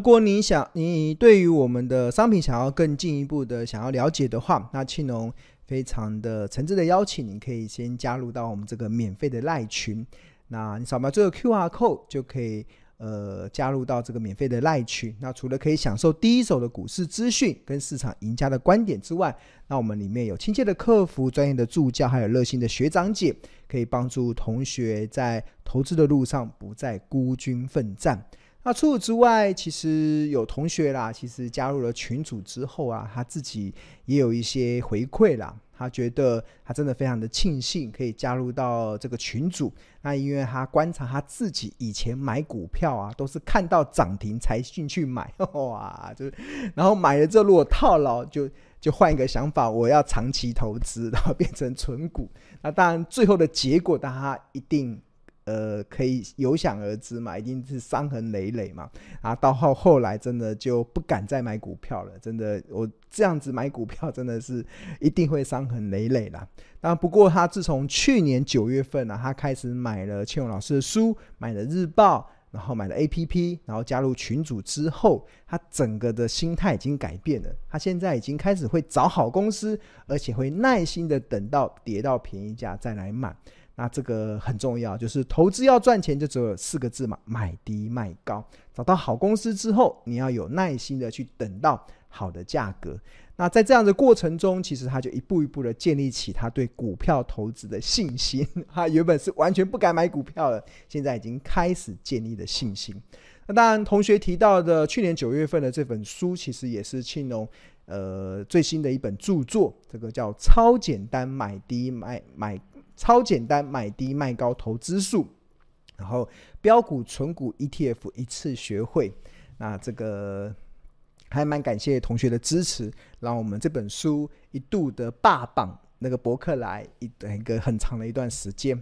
如果你想你对于我们的商品想要更进一步的想要了解的话，那庆农非常的诚挚的邀请，你可以先加入到我们这个免费的赖群。那你扫描这个 QR code 就可以。呃，加入到这个免费的赖群，那除了可以享受第一手的股市资讯跟市场赢家的观点之外，那我们里面有亲切的客服、专业的助教，还有热心的学长姐，可以帮助同学在投资的路上不再孤军奋战。那除此之外，其实有同学啦，其实加入了群组之后啊，他自己也有一些回馈啦。他觉得他真的非常的庆幸可以加入到这个群组，那因为他观察他自己以前买股票啊，都是看到涨停才进去买，哇，就然后买了之后如果套牢就就换一个想法，我要长期投资，然后变成存股，那当然最后的结果，大家一定。呃，可以有想而知嘛，一定是伤痕累累嘛。啊，到后后来真的就不敢再买股票了，真的，我这样子买股票真的是一定会伤痕累累啦。那不过他自从去年九月份呢、啊，他开始买了庆荣老师的书，买了日报，然后买了 APP，然后加入群组之后，他整个的心态已经改变了。他现在已经开始会找好公司，而且会耐心的等到跌到便宜价再来买。那这个很重要，就是投资要赚钱，就只有四个字嘛：买低卖高。找到好公司之后，你要有耐心的去等到好的价格。那在这样的过程中，其实他就一步一步的建立起他对股票投资的信心。他原本是完全不敢买股票的，现在已经开始建立了信心。那当然，同学提到的去年九月份的这本书，其实也是庆农呃最新的一本著作，这个叫《超简单买低买买》。超简单买低卖高投资术，然后标股、存股、ETF 一次学会。那这个还蛮感谢同学的支持，让我们这本书一度的霸榜那个博客来一一个很长的一段时间。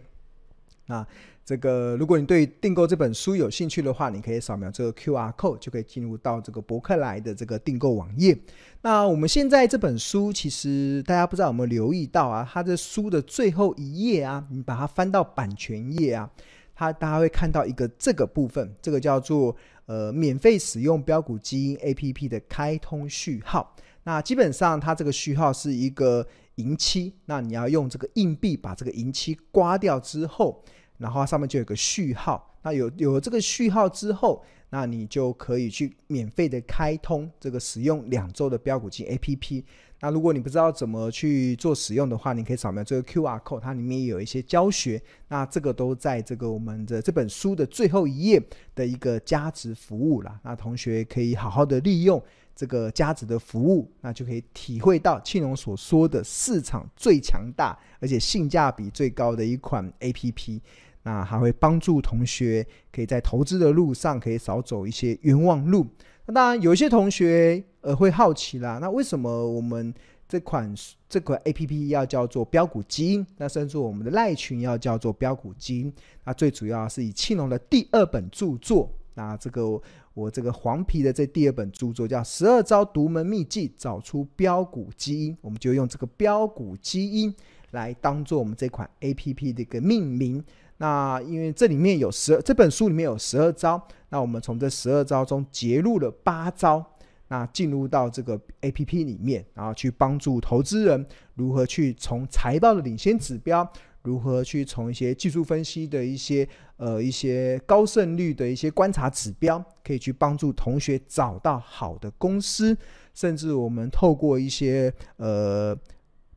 那这个，如果你对订购这本书有兴趣的话，你可以扫描这个 QR code，就可以进入到这个博客来的这个订购网页。那我们现在这本书，其实大家不知道有没有留意到啊？它的书的最后一页啊，你把它翻到版权页啊，它大家会看到一个这个部分，这个叫做呃免费使用标股基因 APP 的开通序号。那基本上它这个序号是一个银漆，那你要用这个硬币把这个银漆刮掉之后。然后它上面就有个序号，那有有了这个序号之后，那你就可以去免费的开通这个使用两周的标股金 APP。那如果你不知道怎么去做使用的话，你可以扫描这个 QR code，它里面也有一些教学。那这个都在这个我们的这本书的最后一页的一个加值服务啦。那同学可以好好的利用这个加值的服务，那就可以体会到庆龙所说的市场最强大而且性价比最高的一款 APP。那还会帮助同学可以在投资的路上可以少走一些冤枉路。那当然，有一些同学呃会好奇啦，那为什么我们这款这款 APP 要叫做标股基因？那甚至我们的赖群要叫做标股基因？那最主要是以庆农的第二本著作，那这个我这个黄皮的这第二本著作叫《十二招独门秘技找出标股基因》，我们就用这个标股基因来当做我们这款 APP 的一个命名。那因为这里面有十，这本书里面有十二招，那我们从这十二招中截录了八招，那进入到这个 APP 里面，然后去帮助投资人如何去从财报的领先指标，如何去从一些技术分析的一些呃一些高胜率的一些观察指标，可以去帮助同学找到好的公司，甚至我们透过一些呃。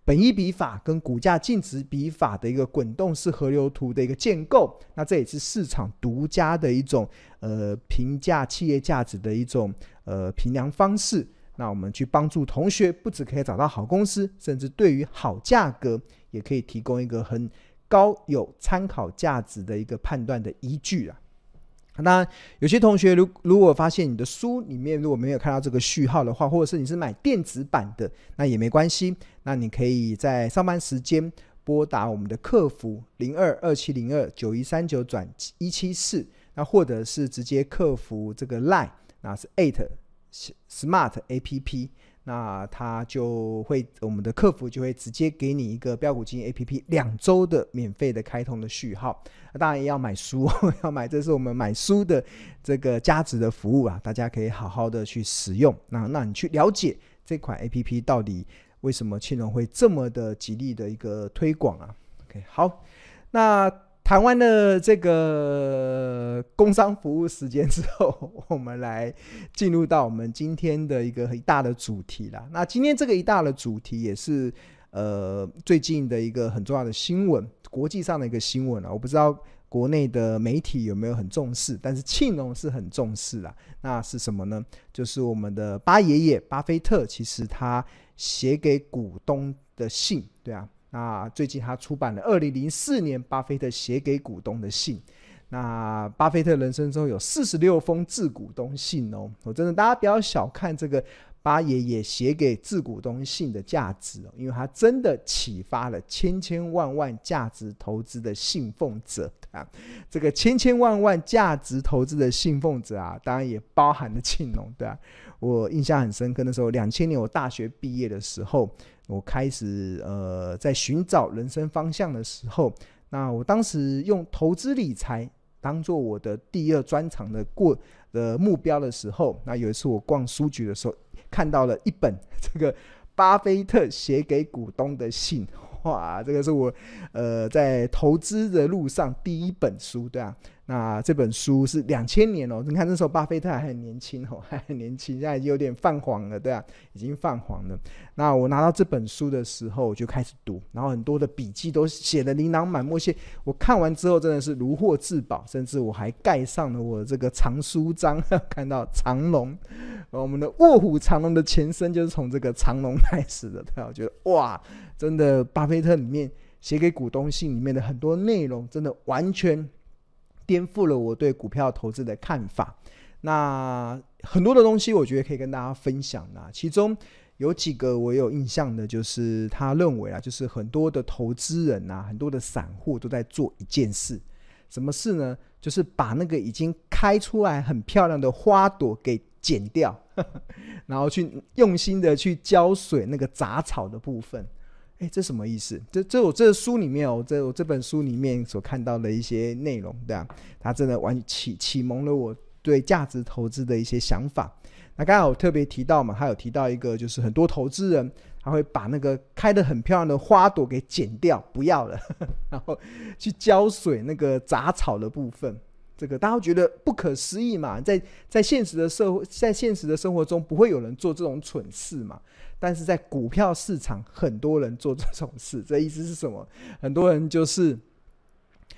本一比法跟股价净值比法的一个滚动式河流图的一个建构，那这也是市场独家的一种呃评价企业价值的一种呃评量方式。那我们去帮助同学，不只可以找到好公司，甚至对于好价格也可以提供一个很高有参考价值的一个判断的依据啊。那有些同学如如果发现你的书里面如果没有看到这个序号的话，或者是你是买电子版的，那也没关系。那你可以在上班时间拨打我们的客服零二二七零二九一三九转一七四，那或者是直接客服这个 line，那是 eight smart app。那他就会我们的客服就会直接给你一个标股金 APP 两周的免费的开通的序号。当然也要买书，要买，这是我们买书的这个价值的服务啊，大家可以好好的去使用。那那你去了解这款 APP 到底为什么庆隆会这么的极力的一个推广啊？OK，好，那。谈完了这个工商服务时间之后，我们来进入到我们今天的一个很大的主题啦。那今天这个一大的主题也是呃最近的一个很重要的新闻，国际上的一个新闻啊。我不知道国内的媒体有没有很重视，但是庆隆是很重视啦。那是什么呢？就是我们的巴爷爷巴菲特，其实他写给股东的信，对啊。那最近他出版了二零零四年巴菲特写给股东的信。那巴菲特人生中有四十六封致股东信哦，我真的大家不要小看这个巴爷爷写给致股东信的价值哦，因为他真的启发了千千万万价值投资的信奉者啊。这个千千万万价值投资的信奉者啊，当然也包含了庆隆，对啊。我印象很深刻，那时候两千年我大学毕业的时候。我开始呃，在寻找人生方向的时候，那我当时用投资理财当做我的第二专长的过的目标的时候，那有一次我逛书局的时候，看到了一本这个巴菲特写给股东的信，哇，这个是我呃在投资的路上第一本书，对啊。那这本书是两千年哦，你看那时候巴菲特还很年轻哦，还很年轻，现在已经有点泛黄了，对啊，已经泛黄了。那我拿到这本书的时候，我就开始读，然后很多的笔记都写得琳琅满目，些我看完之后真的是如获至宝，甚至我还盖上了我这个藏书章，看到藏龙，我们的卧虎藏龙的前身就是从这个藏龙开始的，对啊，我觉得哇，真的巴菲特里面写给股东信里面的很多内容，真的完全。颠覆了我对股票投资的看法。那很多的东西，我觉得可以跟大家分享啊。其中有几个我有印象的，就是他认为啊，就是很多的投资人啊，很多的散户都在做一件事，什么事呢？就是把那个已经开出来很漂亮的花朵给剪掉，然后去用心的去浇水那个杂草的部分。哎，这什么意思？这这我这书里面哦，这我这本书里面所看到的一些内容，对啊，它真的完启启蒙了我对价值投资的一些想法。那刚才我特别提到嘛，他有提到一个，就是很多投资人他会把那个开得很漂亮的花朵给剪掉，不要了，然后去浇水那个杂草的部分。这个大家觉得不可思议嘛？在在现实的社会，在现实的生活中，不会有人做这种蠢事嘛？但是在股票市场，很多人做这种事。这意思是什么？很多人就是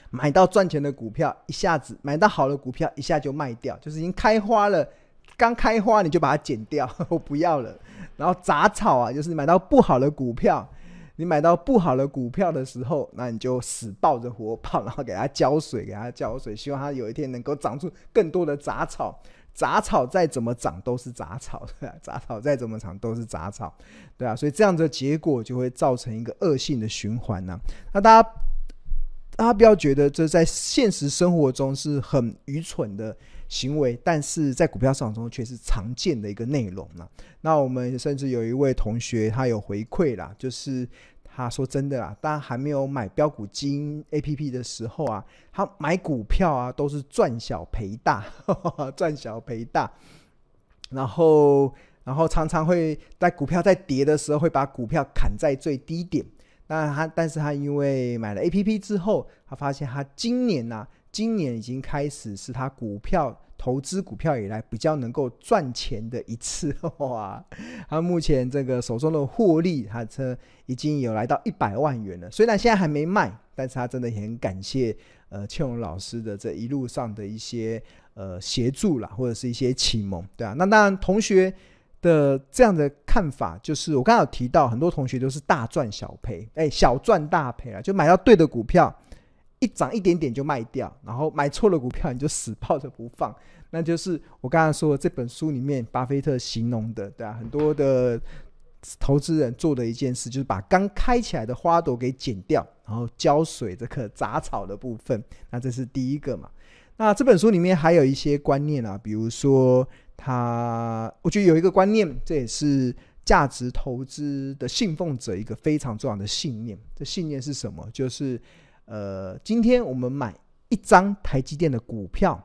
买到赚钱的股票，一下子买到好的股票，一下就卖掉，就是已经开花了，刚开花你就把它剪掉，我不要了。然后杂草啊，就是买到不好的股票。你买到不好的股票的时候，那你就死抱着活抱，然后给它浇水，给它浇水，希望它有一天能够长出更多的杂草。杂草再怎么长都是杂草，对啊，杂草再怎么长都是杂草，对啊，所以这样的结果就会造成一个恶性的循环呢。那大家，大家不要觉得这在现实生活中是很愚蠢的。行为，但是在股票市场中却是常见的一个内容了。那我们甚至有一位同学，他有回馈啦，就是他说真的啊，当还没有买标股基金 APP 的时候啊，他买股票啊都是赚小赔大，赚小赔大。然后，然后常常会在股票在跌的时候，会把股票砍在最低点。那他，但是他因为买了 APP 之后，他发现他今年呐、啊，今年已经开始是他股票。投资股票以来比较能够赚钱的一次哇！他目前这个手中的获利，他这已经有来到一百万元了。虽然现在还没卖，但是他真的很感谢呃庆荣老师的这一路上的一些呃协助啦，或者是一些启蒙，对啊。那当然，同学的这样的看法，就是我刚刚有提到，很多同学都是大赚小赔，哎，小赚大赔啊，就买到对的股票。一涨一点点就卖掉，然后买错了股票你就死抱着不放，那就是我刚才说的这本书里面巴菲特形容的，对啊，很多的投资人做的一件事就是把刚开起来的花朵给剪掉，然后浇水这个杂草的部分，那这是第一个嘛。那这本书里面还有一些观念啊，比如说他，我觉得有一个观念，这也是价值投资的信奉者一个非常重要的信念。这信念是什么？就是呃，今天我们买一张台积电的股票，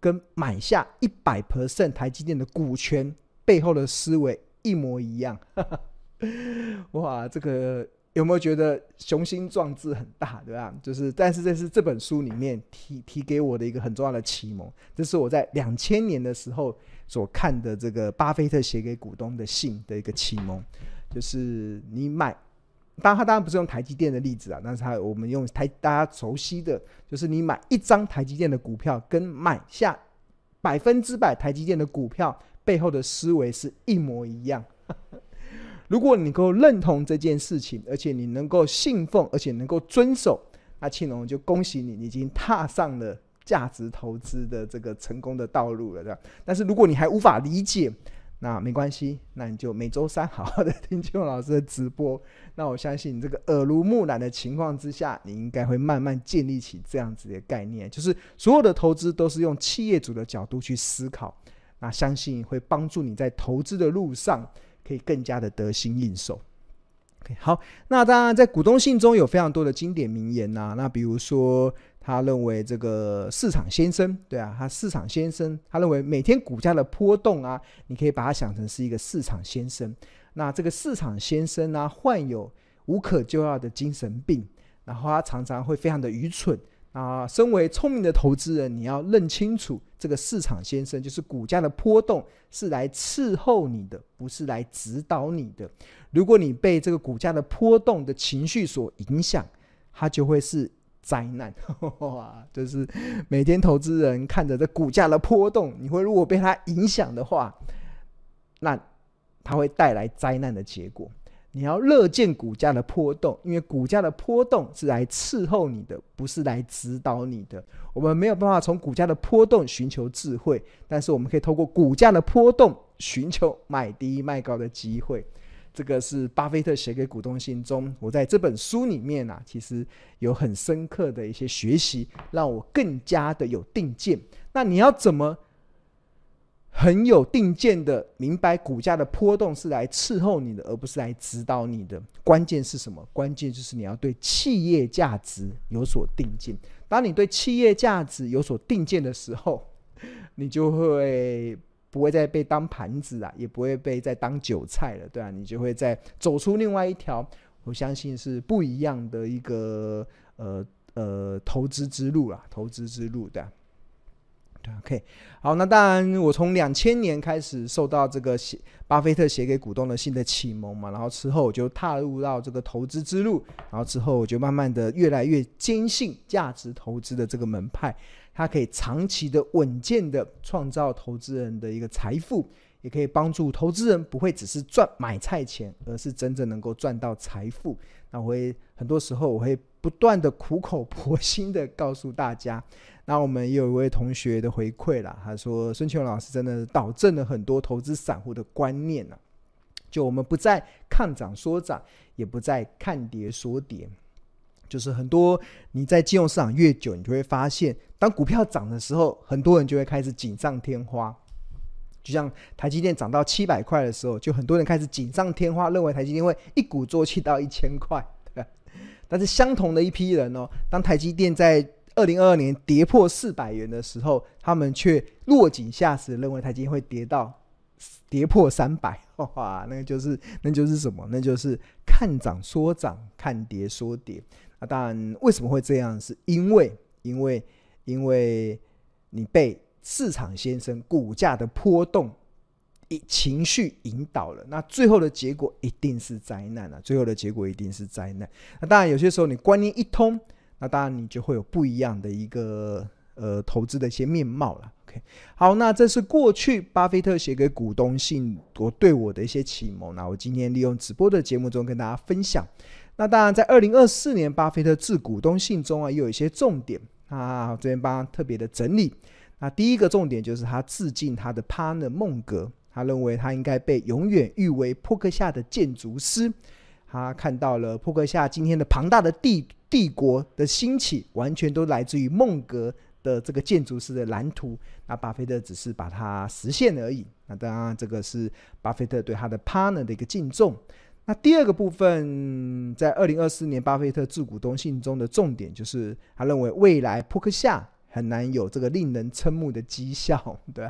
跟买下一百 percent 台积电的股权背后的思维一模一样。哇，这个。有没有觉得雄心壮志很大，对吧？就是，但是这是这本书里面提提给我的一个很重要的启蒙。这是我在两千年的时候所看的这个巴菲特写给股东的信的一个启蒙。就是你买，当然他当然不是用台积电的例子啊，但是他我们用台大家熟悉的，就是你买一张台积电的股票，跟买下百分之百台积电的股票背后的思维是一模一样。如果你能够认同这件事情，而且你能够信奉，而且能够遵守，那庆隆就恭喜你，你已经踏上了价值投资的这个成功的道路了，对吧？但是如果你还无法理解，那没关系，那你就每周三好好的听金老师的直播。那我相信你这个耳濡目染的情况之下，你应该会慢慢建立起这样子的概念，就是所有的投资都是用企业主的角度去思考，那相信会帮助你在投资的路上。可以更加的得心应手。好，那当然在股东信中有非常多的经典名言呐、啊。那比如说，他认为这个市场先生，对啊，他市场先生，他认为每天股价的波动啊，你可以把它想成是一个市场先生。那这个市场先生呢、患有无可救药的精神病，然后他常常会非常的愚蠢。啊，身为聪明的投资人，你要认清楚，这个市场先生就是股价的波动是来伺候你的，不是来指导你的。如果你被这个股价的波动的情绪所影响，它就会是灾难。就是每天投资人看着这股价的波动，你会如果被它影响的话，那它会带来灾难的结果。你要乐见股价的波动，因为股价的波动是来伺候你的，不是来指导你的。我们没有办法从股价的波动寻求智慧，但是我们可以透过股价的波动寻求买低卖高的机会。这个是巴菲特写给股东信中，我在这本书里面啊，其实有很深刻的一些学习，让我更加的有定见。那你要怎么？很有定见的，明白股价的波动是来伺候你的，而不是来指导你的。关键是什么？关键就是你要对企业价值有所定见。当你对企业价值有所定见的时候，你就会不会再被当盘子啊，也不会被再当韭菜了，对啊，你就会再走出另外一条，我相信是不一样的一个呃呃投资之路啦，投资之路的。OK，好，那当然，我从两千年开始受到这个写巴菲特写给股东的信的启蒙嘛，然后之后我就踏入到这个投资之路，然后之后我就慢慢的越来越坚信价值投资的这个门派，它可以长期的稳健的创造投资人的一个财富，也可以帮助投资人不会只是赚买菜钱，而是真正能够赚到财富。那我会很多时候我会不断的苦口婆心的告诉大家。那我们有一位同学的回馈啦，他说孙庆龙老师真的导正了很多投资散户的观念啊，就我们不再看涨说涨，也不再看跌说跌，就是很多你在金融市场越久，你就会发现，当股票涨的时候，很多人就会开始锦上添花，就像台积电涨到七百块的时候，就很多人开始锦上添花，认为台积电会一鼓作气到一千块，但是相同的一批人哦，当台积电在二零二二年跌破四百元的时候，他们却落井下石，认为台积电会跌到跌破三百。哇，那个就是那就是什么？那就是看涨说涨，看跌说跌。但，为什么会这样？是因为因为因为你被市场先生股价的波动情绪引导了。那最后的结果一定是灾难啊！最后的结果一定是灾难。那当然，有些时候你观念一通。那当然，你就会有不一样的一个呃投资的一些面貌了。OK，好，那这是过去巴菲特写给股东信我对我的一些启蒙。那我今天利用直播的节目中跟大家分享。那当然，在二零二四年巴菲特致股东信中啊，也有一些重点啊，这边帮他特别的整理。那第一个重点就是他致敬他的 partner 孟格，他认为他应该被永远誉为波克夏的建筑师。他看到了波克夏今天的庞大的帝帝国的兴起，完全都来自于孟格的这个建筑师的蓝图。那巴菲特只是把它实现而已。那当然，这个是巴菲特对他的 partner 的一个敬重。那第二个部分，在二零二四年巴菲特致股东信中的重点，就是他认为未来扑克夏很难有这个令人瞠目的绩效，对？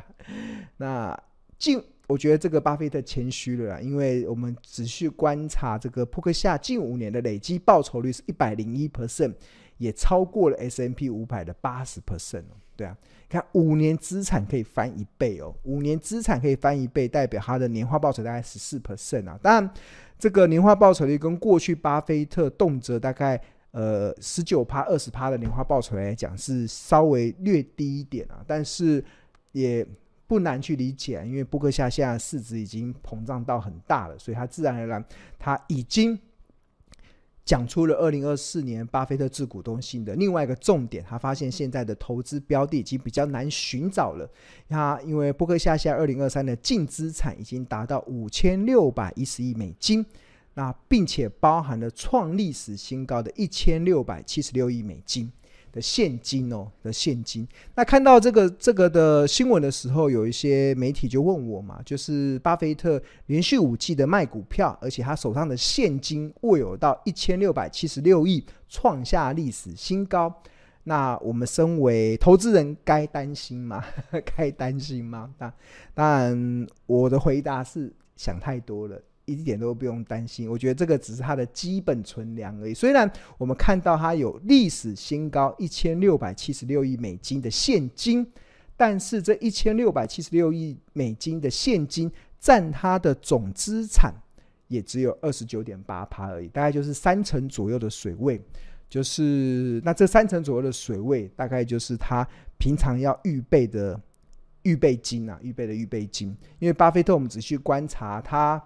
那近，我觉得这个巴菲特谦虚了啦，因为我们仔细观察这个扑克夏近五年的累积报酬率是一百零一 percent，也超过了 S M P 五百的八十 percent，对啊。看五年资产可以翻一倍哦，五年资产可以翻一倍，代表它的年化报酬大概十四 percent 啊。当然，这个年化报酬率跟过去巴菲特动辄大概呃十九趴、二十趴的年化报酬来讲是稍微略低一点啊，但是也不难去理解，因为布克夏现在市值已经膨胀到很大了，所以它自然而然它已经。讲出了二零二四年巴菲特致股东信的另外一个重点，他发现现在的投资标的已经比较难寻找了。他因为伯克夏现在二零二三的净资产已经达到五千六百一十亿美金，那并且包含了创历史新高的一千六百七十六亿美金。的现金哦，的现金。那看到这个这个的新闻的时候，有一些媒体就问我嘛，就是巴菲特连续五季的卖股票，而且他手上的现金握有到一千六百七十六亿，创下历史新高。那我们身为投资人，该担心吗？该担心吗？当当然，我的回答是想太多了。一点都不用担心，我觉得这个只是它的基本存粮而已。虽然我们看到它有历史新高一千六百七十六亿美金的现金，但是这一千六百七十六亿美金的现金占它的总资产也只有二十九点八趴而已，大概就是三成左右的水位。就是那这三成左右的水位，大概就是他平常要预备的预备金啊，预备的预备金。因为巴菲特，我们仔细观察他。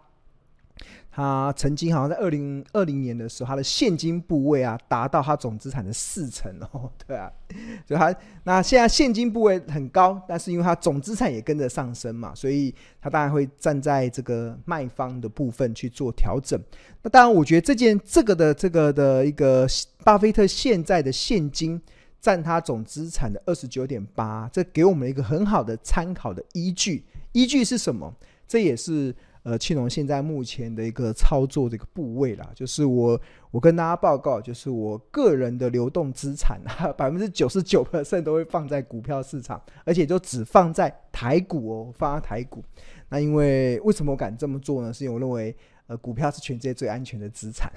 他曾经好像在二零二零年的时候，他的现金部位啊达到他总资产的四成哦，对啊，所以他那现在现金部位很高，但是因为他总资产也跟着上升嘛，所以他当然会站在这个卖方的部分去做调整。那当然，我觉得这件这个的这个的一个巴菲特现在的现金占他总资产的二十九点八，这给我们一个很好的参考的依据。依据是什么？这也是。呃，庆隆现在目前的一个操作的一个部位啦，就是我我跟大家报告，就是我个人的流动资产啊，百分之九十九的剩都会放在股票市场，而且就只放在台股哦，放在台股。那因为为什么我敢这么做呢？是因为我认为，呃，股票是全世界最安全的资产。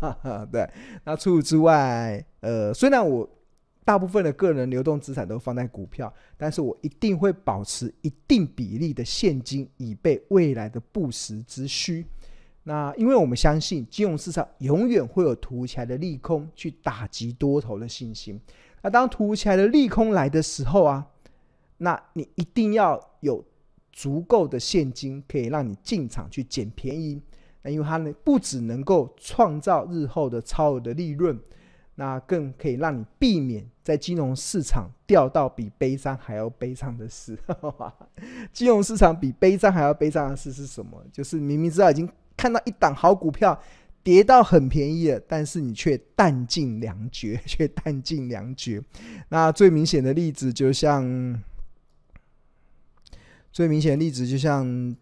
对，那除此之外，呃，虽然我。大部分的个人流动资产都放在股票，但是我一定会保持一定比例的现金，以备未来的不时之需。那因为我们相信金融市场永远会有突如其来的利空去打击多头的信心。那当突如其来的利空来的时候啊，那你一定要有足够的现金，可以让你进场去捡便宜。那因为它呢，不只能够创造日后的超额的利润。那更可以让你避免在金融市场掉到比悲伤还要悲伤的事。金融市场比悲伤还要悲伤的事是什么？就是明明知道已经看到一档好股票跌到很便宜了，但是你却弹尽粮绝，却弹尽粮绝。那最明显的例子就像，最明显的例子就像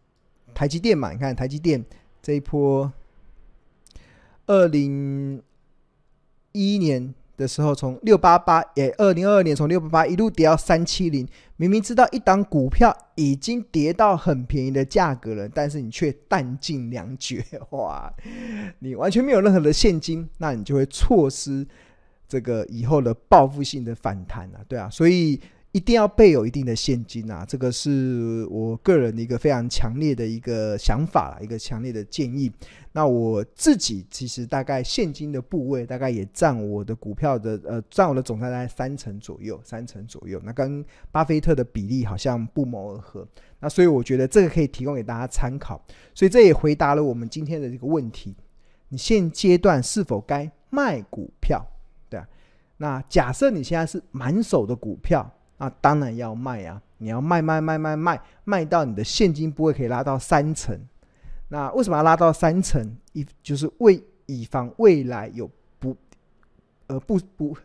台积电嘛，你看台积电这一波二零。一一年的时候，从六八八，也二零二二年从六八八一路跌到三七零，明明知道一档股票已经跌到很便宜的价格了，但是你却弹尽粮绝，哇！你完全没有任何的现金，那你就会错失这个以后的报复性的反弹啊，对啊，所以。一定要备有一定的现金啊！这个是我个人的一个非常强烈的一个想法，一个强烈的建议。那我自己其实大概现金的部位大概也占我的股票的呃占我的总大概三成左右，三成左右。那跟巴菲特的比例好像不谋而合。那所以我觉得这个可以提供给大家参考。所以这也回答了我们今天的这个问题：你现阶段是否该卖股票？对啊。那假设你现在是满手的股票。那当然要卖啊！你要卖卖卖卖卖卖到你的现金部位可以拉到三成。那为什么要拉到三成？以就是为以防未来有不呃不不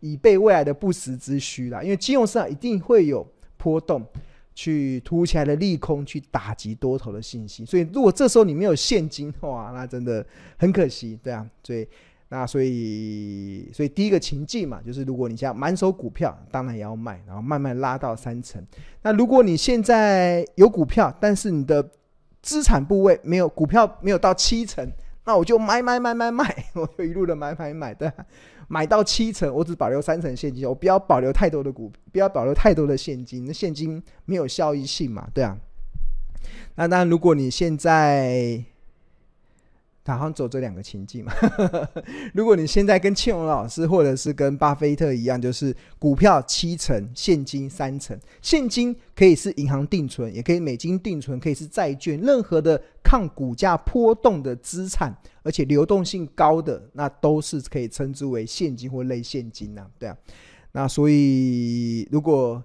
以备未来的不时之需啦。因为金融市场一定会有波动，去突如其来的利空去打击多头的信心。所以如果这时候你没有现金，的话，那真的很可惜，对啊。所以那所以所以第一个情境嘛，就是如果你像满手股票，当然也要卖，然后慢慢拉到三成。那如果你现在有股票，但是你的资产部位没有股票没有到七成。那我就买买买买买，我就一路的买买买的，买到七成，我只保留三成现金，我不要保留太多的股，不要保留太多的现金，那现金没有效益性嘛，对啊。那当然，如果你现在。好像走这两个情境嘛。如果你现在跟庆荣老师，或者是跟巴菲特一样，就是股票七成，现金三成。现金可以是银行定存，也可以美金定存，可以是债券，任何的抗股价波动的资产，而且流动性高的，那都是可以称之为现金或类现金呐、啊。对啊。那所以，如果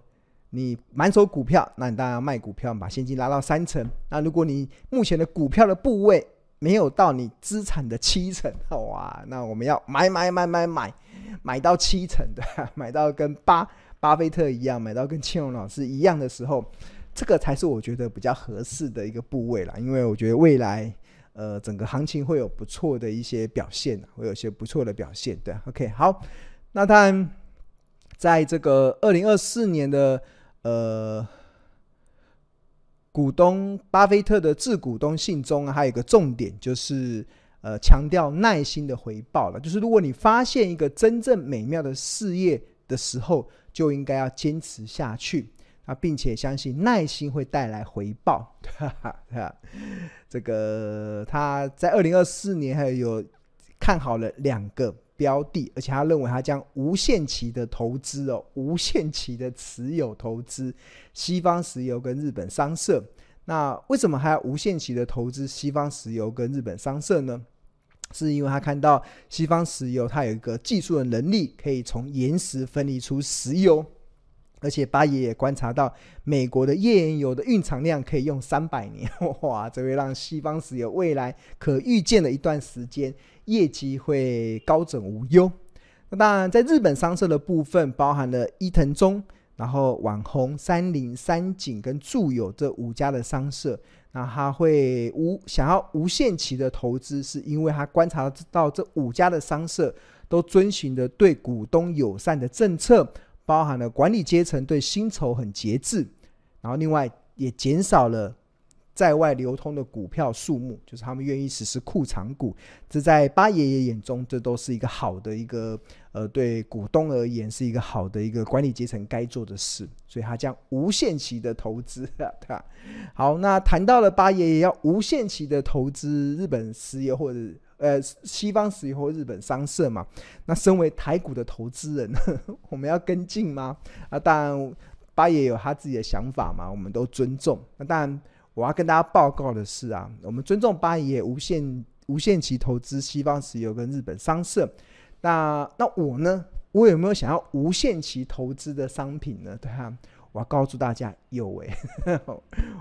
你满手股票，那你当然要卖股票，把现金拉到三成。那如果你目前的股票的部位，没有到你资产的七成，哇！那我们要买买买买买，买到七成的，买到跟巴巴菲特一样，买到跟庆荣老师一样的时候，这个才是我觉得比较合适的一个部位啦。因为我觉得未来，呃，整个行情会有不错的一些表现，会有些不错的表现。对，OK，好。那当然，在这个二零二四年的呃。股东巴菲特的致股东信中还有一个重点，就是呃强调耐心的回报了。就是如果你发现一个真正美妙的事业的时候，就应该要坚持下去啊，并且相信耐心会带来回报。哈哈，这个他在二零二四年还有看好了两个标的，而且他认为他将无限期的投资哦，无限期的持有投资西方石油跟日本商社。那为什么还要无限期的投资西方石油跟日本商社呢？是因为他看到西方石油它有一个技术的能力，可以从岩石分离出石油，而且巴爷也观察到美国的页岩油的蕴藏量可以用三百年，哇，这会让西方石油未来可预见的一段时间。业绩会高枕无忧。那当然，在日本商社的部分，包含了伊藤忠、然后网红、三菱、三井跟住友这五家的商社。那他会无想要无限期的投资，是因为他观察到这五家的商社都遵循着对股东友善的政策，包含了管理阶层对薪酬很节制，然后另外也减少了。在外流通的股票数目，就是他们愿意实施库藏股，这在八爷爷眼中，这都是一个好的一个呃，对股东而言是一个好的一个管理阶层该做的事，所以他将无限期的投资，对吧？好，那谈到了八爷爷要无限期的投资日本石油或者呃西方石油或日本商社嘛，那身为台股的投资人，我们要跟进吗？啊，当然八爷有他自己的想法嘛，我们都尊重。那当然。我要跟大家报告的是啊，我们尊重巴爷无限无限期投资西方石油跟日本商社。那那我呢？我有没有想要无限期投资的商品呢？对啊，我要告诉大家，有诶。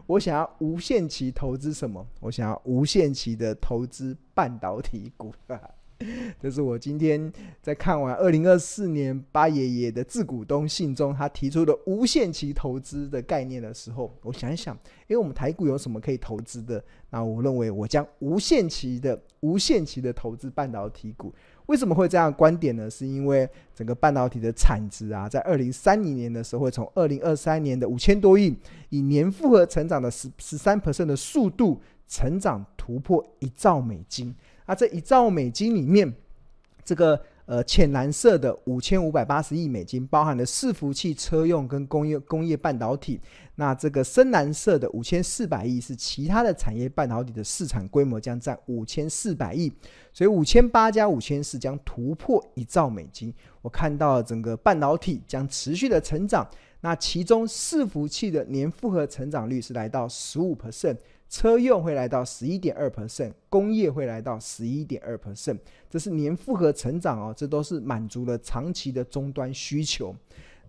我想要无限期投资什么？我想要无限期的投资半导体股。这是我今天在看完二零二四年巴爷爷的致股东信中，他提出的无限期投资的概念的时候，我想一想，因为我们台股有什么可以投资的？那我认为我将无限期的、无限期的投资半导体股。为什么会这样观点呢？是因为整个半导体的产值啊，在二零三零年的时候，会从二零二三年的五千多亿，以年复合成长的十十三 percent 的速度成长突破一兆美金。那、这一兆美金里面，这个呃浅蓝色的五千五百八十亿美金，包含了伺服器、车用跟工业工业半导体。那这个深蓝色的五千四百亿是其他的产业半导体的市场规模将占五千四百亿，所以五千八加五千四将突破一兆美金。我看到整个半导体将持续的成长，那其中伺服器的年复合成长率是来到十五 percent。车用会来到十一点二 percent，工业会来到十一点二 percent，这是年复合成长哦，这都是满足了长期的终端需求。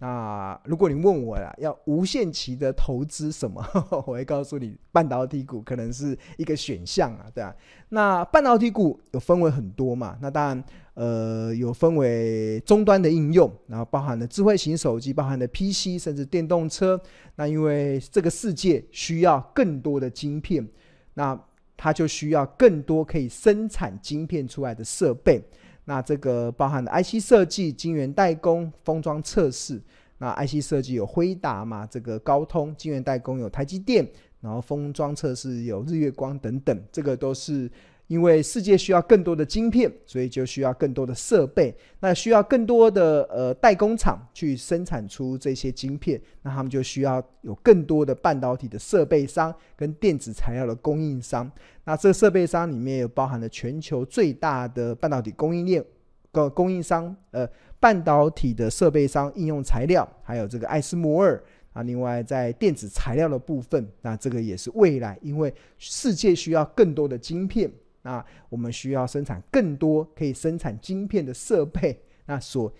那如果你问我呀，要无限期的投资什么，我会告诉你，半导体股可能是一个选项啊，对啊。那半导体股有分为很多嘛，那当然，呃，有分为终端的应用，然后包含了智慧型手机，包含了 PC，甚至电动车。那因为这个世界需要更多的晶片，那它就需要更多可以生产晶片出来的设备。那这个包含的 IC 设计、晶圆代工、封装测试。那 IC 设计有辉达嘛，这个高通；晶圆代工有台积电，然后封装测试有日月光等等。这个都是因为世界需要更多的晶片，所以就需要更多的设备。那需要更多的呃代工厂去生产出这些晶片，那他们就需要有更多的半导体的设备商跟电子材料的供应商。那这设备商里面有包含了全球最大的半导体供应链个供应商，呃，半导体的设备商、应用材料，还有这个艾斯摩尔啊。另外，在电子材料的部分，那这个也是未来，因为世界需要更多的晶片，那我们需要生产更多可以生产晶片的设备，那所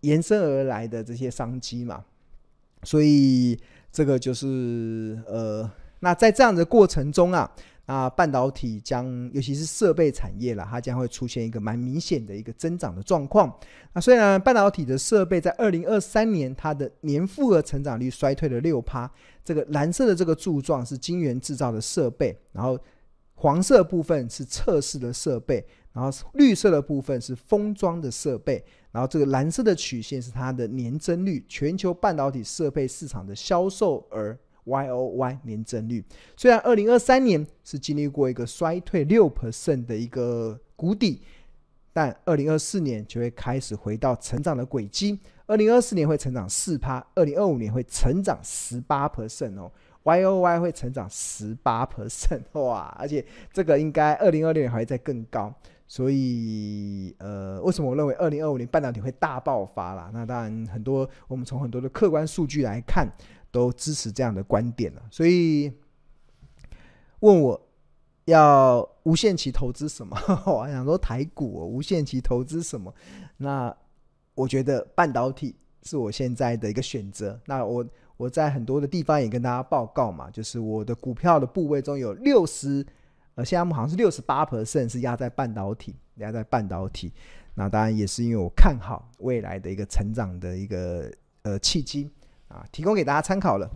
延伸而来的这些商机嘛。所以，这个就是呃。那在这样的过程中啊，那半导体将，尤其是设备产业啦，它将会出现一个蛮明显的一个增长的状况。那虽然半导体的设备在二零二三年它的年复合成长率衰退了六趴，这个蓝色的这个柱状是晶圆制造的设备，然后黄色部分是测试的设备，然后绿色的部分是封装的设备，然后这个蓝色的曲线是它的年增率，全球半导体设备市场的销售额。Y O Y 年增率，虽然二零二三年是经历过一个衰退六 percent 的一个谷底，但二零二四年就会开始回到成长的轨迹。二零二四年会成长四趴，二零二五年会成长十八 percent 哦，Y O Y 会成长十八 percent 哇！而且这个应该二零二六年还会再更高。所以呃，为什么我认为二零二五年半导体会大爆发啦？那当然很多，我们从很多的客观数据来看。都支持这样的观点了，所以问我要无限期投资什么？我想说台股，无限期投资什么？那我觉得半导体是我现在的一个选择。那我我在很多的地方也跟大家报告嘛，就是我的股票的部位中有六十，呃，现在我们好像是六十八 percent 是压在半导体，压在半导体。那当然也是因为我看好未来的一个成长的一个呃契机。啊，提供给大家参考了。